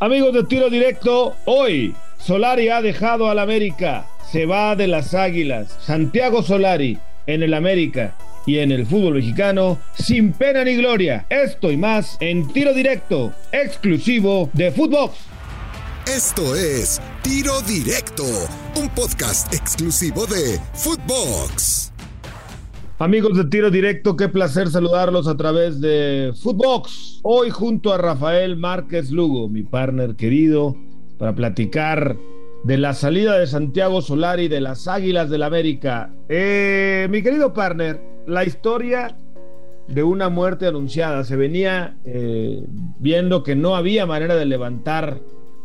Amigos de tiro directo, hoy Solari ha dejado al América, se va de las Águilas. Santiago Solari en el América y en el fútbol mexicano sin pena ni gloria. Esto y más en tiro directo, exclusivo de Footbox. Esto es Tiro Directo, un podcast exclusivo de Footbox. Amigos de Tiro Directo, qué placer saludarlos a través de Footbox. Hoy junto a Rafael Márquez Lugo, mi partner querido, para platicar de la salida de Santiago Solari de las Águilas del la América. Eh, mi querido partner, la historia de una muerte anunciada. Se venía eh, viendo que no había manera de levantar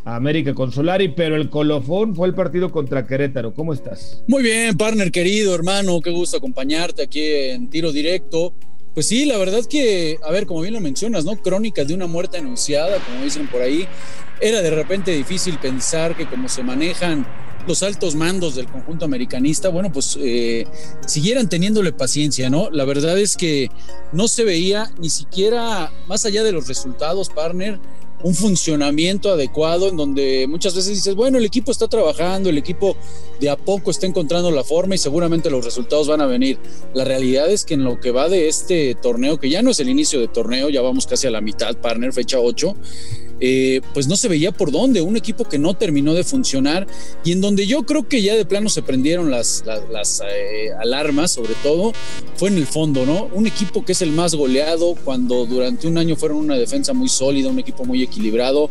América con Solari, pero el colofón fue el partido contra Querétaro. ¿Cómo estás? Muy bien, partner querido, hermano, qué gusto acompañarte aquí en tiro directo. Pues sí, la verdad que, a ver, como bien lo mencionas, ¿no? Crónicas de una muerte anunciada, como dicen por ahí. Era de repente difícil pensar que como se manejan los altos mandos del conjunto americanista, bueno, pues eh, siguieran teniéndole paciencia, ¿no? La verdad es que no se veía ni siquiera, más allá de los resultados, partner, un funcionamiento adecuado en donde muchas veces dices, bueno, el equipo está trabajando, el equipo de a poco está encontrando la forma y seguramente los resultados van a venir. La realidad es que en lo que va de este torneo, que ya no es el inicio de torneo, ya vamos casi a la mitad, partner, fecha 8, eh, pues no se veía por dónde, un equipo que no terminó de funcionar y en donde yo creo que ya de plano se prendieron las, eh, alarmas, sobre todo, fue en el fondo, ¿no? Un equipo que es el más goleado cuando durante un año fueron una defensa muy sólida, un equipo muy equilibrado.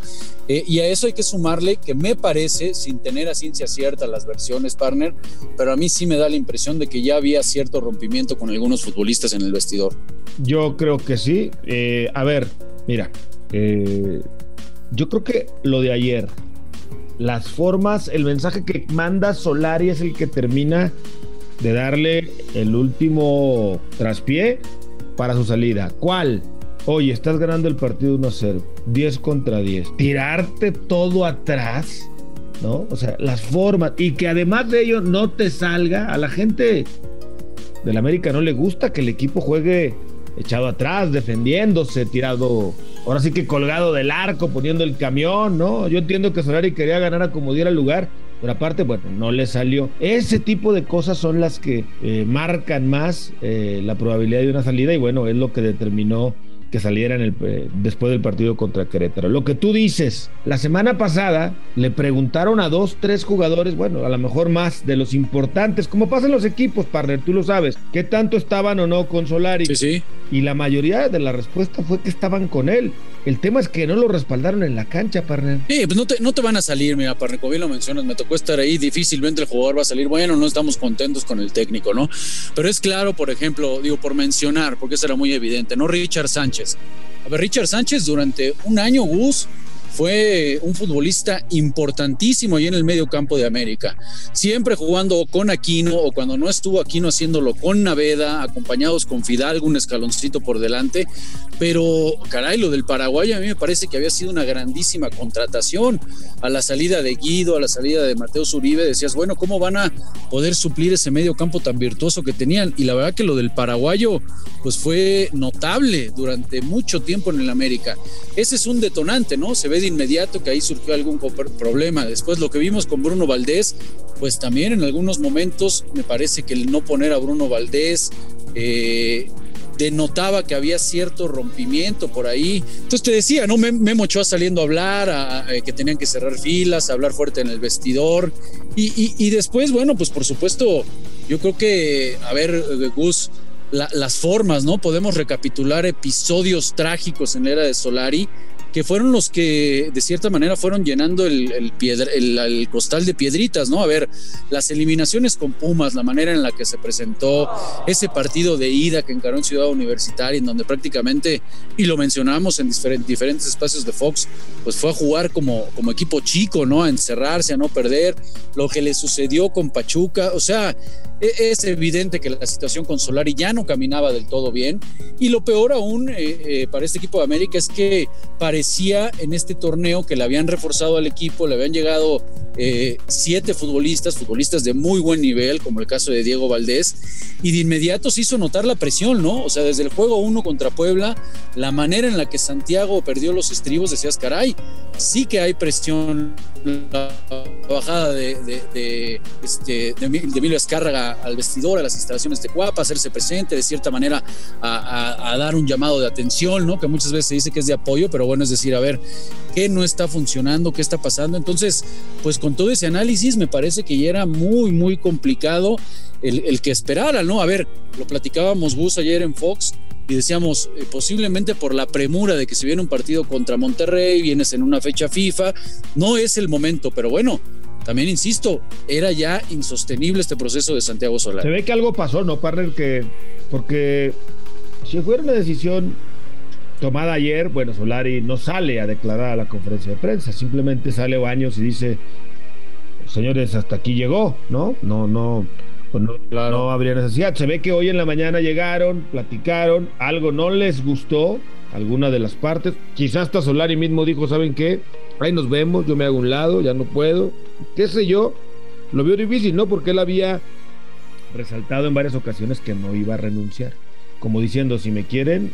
Eh, y a eso hay que sumarle que me parece, sin tener a ciencia cierta las versiones, partner, pero a mí sí me da la impresión de que ya había cierto rompimiento con algunos futbolistas en el vestidor. Yo creo que sí. a ver, mira, yo creo que lo de ayer, las formas, el mensaje que manda Solari es el que termina de darle el último traspié para su salida. ¿Cuál? Oye, estás ganando el partido 1-0, 10 contra 10. Tirarte todo atrás, ¿no? O sea, las formas. Y que además de ello no te salga. A la gente del América no le gusta que el equipo juegue echado atrás, defendiéndose, tirado, ahora sí que colgado del arco, poniendo el camión, ¿no? Yo entiendo que Solari quería ganar a como diera lugar, pero aparte, bueno, no le salió. Ese tipo de cosas son las que eh, marcan más eh, la probabilidad de una salida y bueno, es lo que determinó que saliera el, eh, después del partido contra Querétaro. Lo que tú dices, la semana pasada le preguntaron a dos, tres jugadores, bueno, a lo mejor más de los importantes, como pasan los equipos, partner, tú lo sabes, qué tanto estaban o no con Solari. Sí, sí. Y la mayoría de la respuesta fue que estaban con él. El tema es que no lo respaldaron en la cancha, partner. Sí, pues no te, no te van a salir, mira, partner, como bien lo mencionas, me tocó estar ahí, difícilmente el jugador va a salir, bueno, no estamos contentos con el técnico, ¿no? Pero es claro, por ejemplo, digo, por mencionar, porque eso era muy evidente, ¿no? Richard Sánchez. A ver, Richard Sánchez durante un año, Gus, fue un futbolista importantísimo ahí en el medio campo de América. Siempre jugando con Aquino o cuando no estuvo Aquino haciéndolo con Naveda, acompañados con Fidalgo, un escaloncito por delante. Pero, caray, lo del Paraguay a mí me parece que había sido una grandísima contratación. A la salida de Guido, a la salida de Mateo Zuribe, decías, bueno, ¿cómo van a poder suplir ese medio campo tan virtuoso que tenían? Y la verdad que lo del paraguayo, pues fue notable durante mucho tiempo en el América. Ese es un detonante, ¿no? Se ve de inmediato que ahí surgió algún problema. Después lo que vimos con Bruno Valdés, pues también en algunos momentos me parece que el no poner a Bruno Valdés eh, denotaba que había cierto rompimiento por ahí. Entonces te decía, ¿no? Memo Ochoa saliendo a hablar, eh, que tenían que cerrar filas, hablar fuerte en el vestidor. Y, después, bueno, pues por supuesto, yo creo que, a ver, Gus, las formas, ¿no? Podemos recapitular episodios trágicos en la era de Solari que fueron los que de cierta manera fueron llenando el, el, costal de piedritas, ¿no? A ver, las eliminaciones con Pumas, la manera en la que se presentó ese partido de ida que encaró en Ciudad Universitaria, en donde prácticamente, y lo mencionamos en diferentes, espacios de Fox, pues fue a jugar como, como equipo chico, ¿no? A encerrarse, a no perder, lo que le sucedió con Pachuca, o sea, es evidente que la situación con Solari ya no caminaba del todo bien. Y lo peor aún eh, eh, para este equipo de América es que parecía en este torneo que le habían reforzado al equipo, le habían llegado eh, siete futbolistas, futbolistas de muy buen nivel, como el caso de Diego Valdés, y de inmediato se hizo notar la presión, ¿no? O sea, desde el juego uno contra Puebla, la manera en la que Santiago perdió los estribos, decías, caray, sí que hay presión la bajada de, de, este, de, Emilio Escárraga al vestidor, a las instalaciones de Cuapa, hacerse presente, de cierta manera a, dar un llamado de atención, ¿no? Que muchas veces se dice que es de apoyo, pero bueno, es decir, a ver, ¿qué no está funcionando? ¿Qué está pasando? Entonces, pues con todo ese análisis me parece que ya era muy, muy complicado el, que esperara, ¿no? A ver, lo platicábamos Bus ayer en Fox, y decíamos, eh, posiblemente por la premura de que se viene un partido contra Monterrey, vienes en una fecha FIFA, no es el momento, pero bueno, también insisto, era ya insostenible este proceso de Santiago Solari. Se ve que algo pasó, ¿no, partner? Que, porque si fuera una decisión tomada ayer, bueno, Solari no sale a declarar a la conferencia de prensa, simplemente sale Baños y dice, señores, hasta aquí llegó, ¿no? No, no pues no, habría necesidad. Se ve que hoy en la mañana llegaron, platicaron, algo no les gustó, alguna de las partes. Quizás hasta Solari mismo dijo, ¿saben qué? Ahí nos vemos, yo me hago un lado, ya no puedo. ¿Qué sé yo? Lo vio difícil, ¿no? Porque él había resaltado en varias ocasiones que no iba a renunciar. Como diciendo, si me quieren,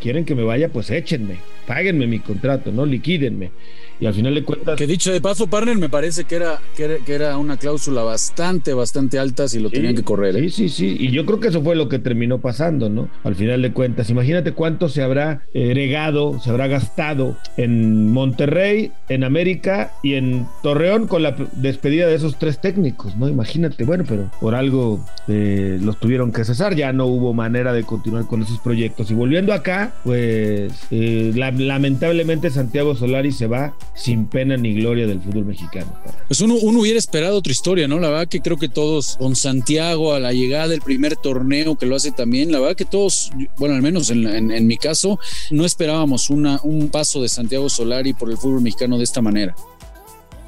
quieren que me vaya, pues échenme, páguenme mi contrato, ¿no? Liquídenme y al final de cuentas. Que dicho de paso, partner, me parece que era, que era, una cláusula bastante, bastante alta si lo tenían que correr. ¿eh? Sí, sí, sí. Y yo creo que eso fue lo que terminó pasando, ¿no? Al final de cuentas, imagínate cuánto se habrá eh, regado, se habrá gastado en Monterrey, en América y en Torreón con la despedida de esos tres técnicos, ¿no? Imagínate, bueno, pero por algo eh, los tuvieron que cesar, ya no hubo manera de continuar con esos proyectos. Y volviendo acá, pues lamentablemente Santiago Solari se va sin pena ni gloria del fútbol mexicano. Pues uno, uno hubiera esperado otra historia, ¿no? La verdad que creo que todos, con Santiago a la llegada del primer torneo que lo hace también, la verdad que todos, bueno, al menos en, mi caso, no esperábamos una, un paso de Santiago Solari por el fútbol mexicano de esta manera.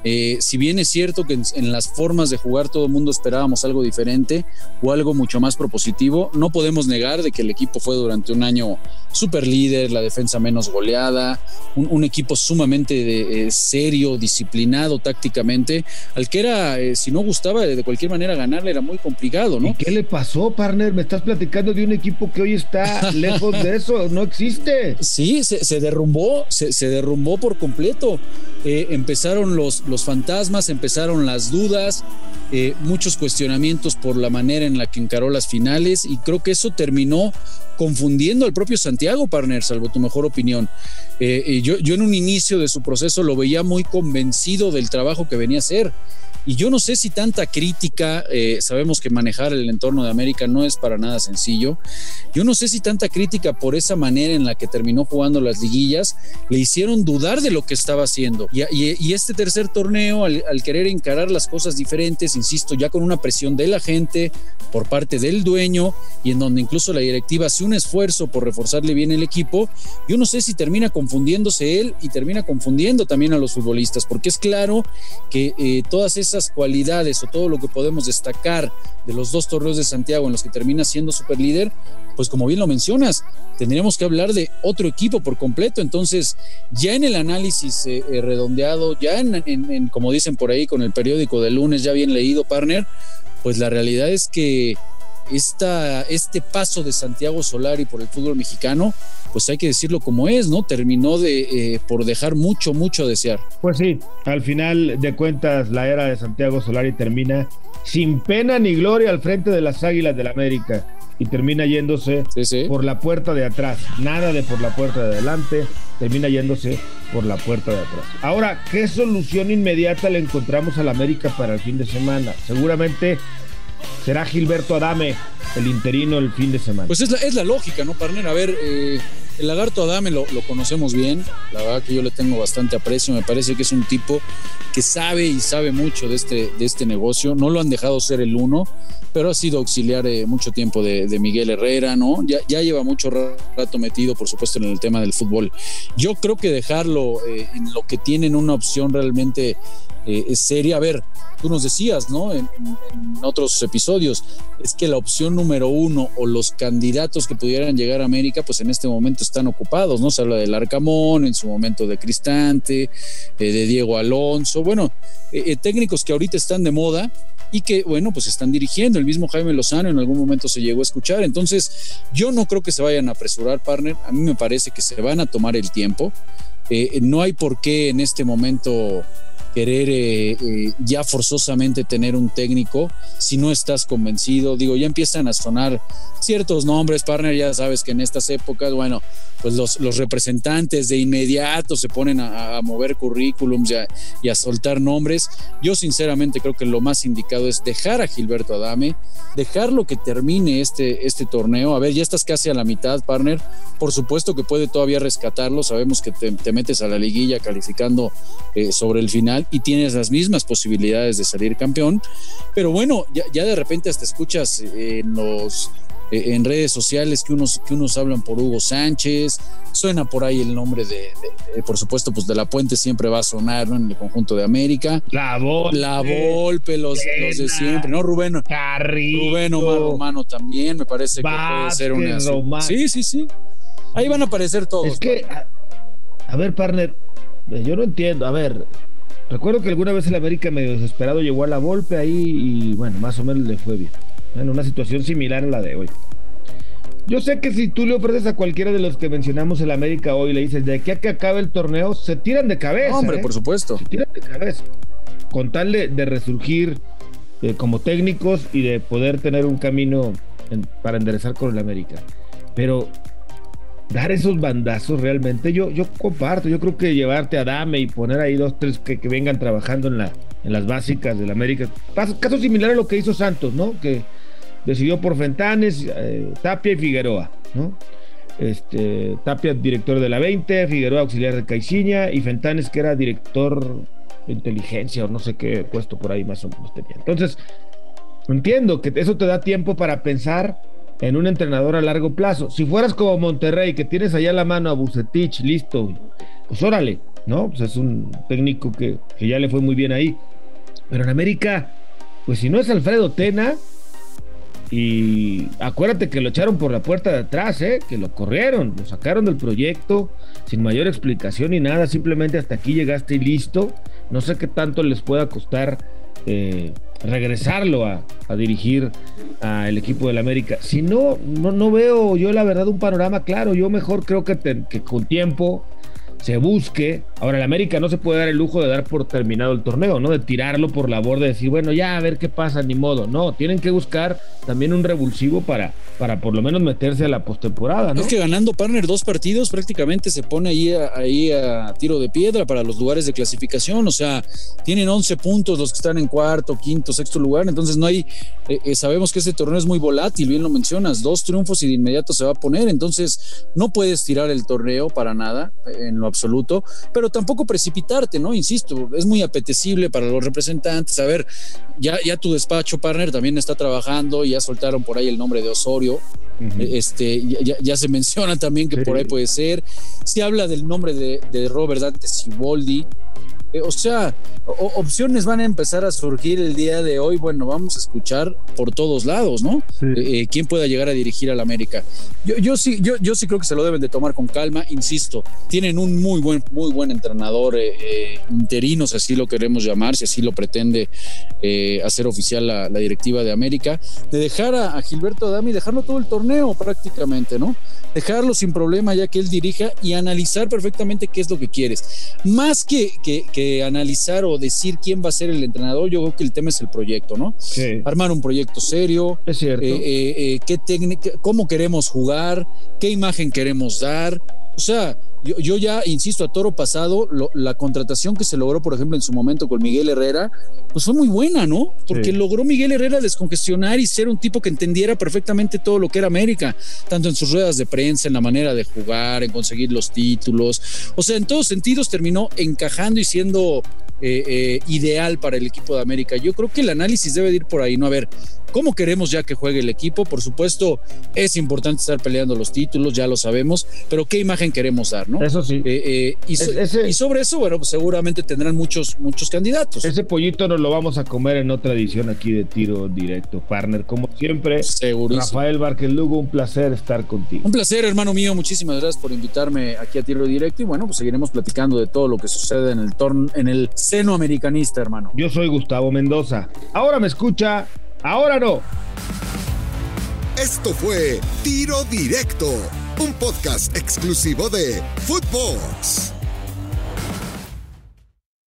Eh, si bien es cierto que en, las formas de jugar todo el mundo esperábamos algo diferente o algo mucho más propositivo, no podemos negar de que el equipo fue durante un año super líder, la defensa menos goleada, un, equipo sumamente eh, serio, disciplinado tácticamente, al que era, eh, si no gustaba de, cualquier manera ganarle era muy complicado, ¿no? ¿Y qué le pasó, partner? Me estás platicando de un equipo que hoy está lejos de eso, no existe. Sí, se, derrumbó, se, se derrumbó por completo. empezaron los los fantasmas, empezaron las dudas, eh, muchos cuestionamientos por la manera en la que encaró las finales y creo que eso terminó confundiendo al propio Santiago Partner, salvo tu mejor opinión. Eh, eh, yo, yo en un inicio de su proceso lo veía muy convencido del trabajo que venía a hacer y yo no sé si tanta crítica, eh, sabemos que manejar el entorno de América no es para nada sencillo, yo no sé si tanta crítica por esa manera en la que terminó jugando las liguillas le hicieron dudar de lo que estaba haciendo. Y, este tercer torneo, al, querer encarar las cosas diferentes, insisto, ya con una presión de la gente, por parte del dueño, y en donde incluso la directiva hace un esfuerzo por reforzarle bien el equipo, yo no sé si termina confundiéndose él y termina confundiendo también a los futbolistas, porque es claro que eh, todas esas esas cualidades o todo lo que podemos destacar de los dos torneos de Santiago en los que termina siendo super líder, pues como bien lo mencionas, tendríamos que hablar de otro equipo por completo. Entonces, ya en el análisis eh, eh, redondeado, ya en, como dicen por ahí con el periódico de lunes, ya bien leído, partner, pues la realidad es que esta, este paso de Santiago Solari por el fútbol mexicano, pues hay que decirlo como es, ¿no? Terminó de, eh, por dejar mucho, mucho a desear. Pues sí, al final de cuentas la era de Santiago Solari termina sin pena ni gloria al frente de las Águilas del la América y termina yéndose por la puerta de atrás, nada de por la puerta de adelante, termina yéndose por la puerta de atrás. Ahora, ¿qué solución inmediata le encontramos al América para el fin de semana? Seguramente será Gilberto Adame el interino el fin de semana. Pues es la, es la lógica, ¿no, Parner? A ver, eh, el lagarto Adame lo, lo, conocemos bien, la verdad que yo le tengo bastante aprecio, me parece que es un tipo que sabe y sabe mucho de este, de este negocio, no lo han dejado ser el uno, pero ha sido auxiliar eh, mucho tiempo de, Miguel Herrera, ¿no? Ya, lleva mucho rato metido, por supuesto, en el tema del fútbol. Yo creo que dejarlo eh, en lo que tienen una opción realmente eh, seria. A ver, tú nos decías, ¿no? En, otros episodios, es que la opción número uno o los candidatos que pudieran llegar a América, pues en este momento están ocupados, ¿no? Se habla del Arcamón, en su momento de Cristante, eh, de Diego Alonso, bueno, eh, técnicos que ahorita están de moda y que, bueno, pues están dirigiendo. El mismo Jaime Lozano en algún momento se llegó a escuchar. Entonces, yo no creo que se vayan a apresurar, partner. A mí me parece que se van a tomar el tiempo. no hay por qué en este momento querer eh, eh, ya forzosamente tener un técnico si no estás convencido. Digo, ya empiezan a sonar ciertos nombres, partner, ya sabes que en estas épocas, bueno, pues los, los representantes de inmediato se ponen a, mover currículums y a, soltar nombres. Yo sinceramente creo que lo más indicado es dejar a Gilberto Adame, dejarlo que termine este, este torneo. A ver, ya estás casi a la mitad, partner. Por supuesto que puede todavía rescatarlo. Sabemos que te, metes a la liguilla calificando eh, sobre el final y tienes las mismas posibilidades de salir campeón. Pero bueno, ya, ya de repente hasta escuchas en los eh, en redes sociales que unos, que unos hablan por Hugo Sánchez, suena por ahí el nombre de, por supuesto, pues de la Puente siempre va a sonar en el conjunto de América. La Volpe. La Volpe, los, los de siempre, ¿no? Rubén. Carrillo. Rubén Omar Romano también, me parece que puede ser una. Sí, sí, sí. Ahí van a aparecer todos. Es que, a, ver, partner, eh, yo no entiendo. A ver, recuerdo que alguna vez el América medio desesperado llegó a la Volpe ahí y bueno, más o menos le fue bien en una situación similar a la de hoy. Yo sé que si tú le ofreces a cualquiera de los que mencionamos el América hoy, le dices de aquí a que acabe el torneo, se tiran de cabeza. Hombre, ¿eh? por supuesto. Se tiran de cabeza. Con tal de, resurgir eh, como técnicos y de poder tener un camino para enderezar con el América. Pero dar esos bandazos realmente, yo, yo comparto. Yo creo que llevarte a Dame y poner ahí dos, tres que, que vengan trabajando en, la, en las básicas del América. Caso similar a lo que hizo Santos, ¿no? Que decidió por Fentanes, eh, Tapia y Figueroa, ¿no? Este, Tapia, director de la 20, Figueroa, auxiliar de Caixinha, y Fentanes, que era director de inteligencia o no sé qué puesto por ahí más o menos tenía. Entonces, entiendo que eso te da tiempo para pensar en un entrenador a largo plazo. Si fueras como Monterrey, que tienes allá la mano a Bucetich, listo, pues órale, ¿no? Pues es un técnico que, que ya le fue muy bien ahí. Pero en América, pues si no es Alfredo Tena, y acuérdate que lo echaron por la puerta de atrás, ¿eh? que lo corrieron, lo sacaron del proyecto sin mayor explicación ni nada, simplemente hasta aquí llegaste y listo. No sé qué tanto les pueda costar eh, regresarlo a, dirigir al equipo del América. Si no, no, no veo yo la verdad un panorama claro. Yo mejor creo que con tiempo se busque. Ahora, el América no se puede dar el lujo de dar por terminado el torneo, ¿no? De tirarlo por la borda, de decir, bueno, ya a ver qué pasa, ni modo. No, tienen que buscar también un revulsivo para, para por lo menos meterse a la postemporada, ¿no? Es que ganando Partner dos partidos prácticamente se pone ahí ahí a tiro de piedra para los lugares de clasificación. O sea, tienen 11 puntos los que están en cuarto, quinto, sexto lugar. Entonces, no hay. Eh, eh, sabemos que este torneo es muy volátil, bien lo mencionas. Dos triunfos y de inmediato se va a poner. Entonces, no puedes tirar el torneo para nada en lo absoluto, pero tampoco precipitarte, ¿no? Insisto, es muy apetecible para los representantes. A ver, ya, ya tu despacho partner también está trabajando, ya soltaron por ahí el nombre de Osorio. Este, ya, se menciona también que por ahí puede ser. Se habla del nombre de, de Robert Dante Siboldi. Eh, o sea, opciones van a empezar a surgir el día de hoy. Bueno, vamos a escuchar por todos lados, ¿no? Eh, eh, ¿Quién pueda llegar a dirigir al América? Yo, yo, sí, yo, yo sí creo que se lo deben de tomar con calma. Insisto, tienen un muy buen, muy buen entrenador interino, si así lo queremos llamar, si así lo pretende hacer oficial la, directiva de América, de dejar a, Gilberto Adami, dejarlo todo el torneo prácticamente, ¿no? Dejarlo sin problema ya que él dirija y analizar perfectamente qué es lo que quieres. Más que, que analizar o decir quién va a ser el entrenador, yo creo que el tema es el proyecto, ¿no? Armar un proyecto serio. Es cierto. Eh, eh, eh, qué técnica, cómo queremos jugar, qué imagen queremos dar. O sea, yo, ya insisto, a toro pasado, la contratación que se logró, por ejemplo, en su momento con Miguel Herrera, pues fue muy buena, ¿no? Porque logró Miguel Herrera descongestionar y ser un tipo que entendiera perfectamente todo lo que era América, tanto en sus ruedas de prensa, en la manera de jugar, en conseguir los títulos. O sea, en todos sentidos terminó encajando y siendo eh, eh, ideal para el equipo de América. Yo creo que el análisis debe ir por ahí, ¿no? A ver, cómo queremos ya que juegue el equipo. Por supuesto, es importante estar peleando los títulos, ya lo sabemos, pero qué imagen queremos dar, ¿no? Eso sí. Eh, y, sobre eso, bueno, pues seguramente tendrán muchos, muchos candidatos. Ese pollito nos lo vamos a comer en otra edición aquí de Tiro Directo, partner. Como siempre, Rafael Vázquez Lugo, un placer estar contigo. Un placer, hermano mío. Muchísimas gracias por invitarme aquí a Tiro Directo y bueno, pues seguiremos platicando de todo lo que sucede en el torno, en el seno americanista, hermano. Yo soy Gustavo Mendoza. Ahora me escucha, ahora no. Esto fue Tiro Directo, un podcast exclusivo de Footbox.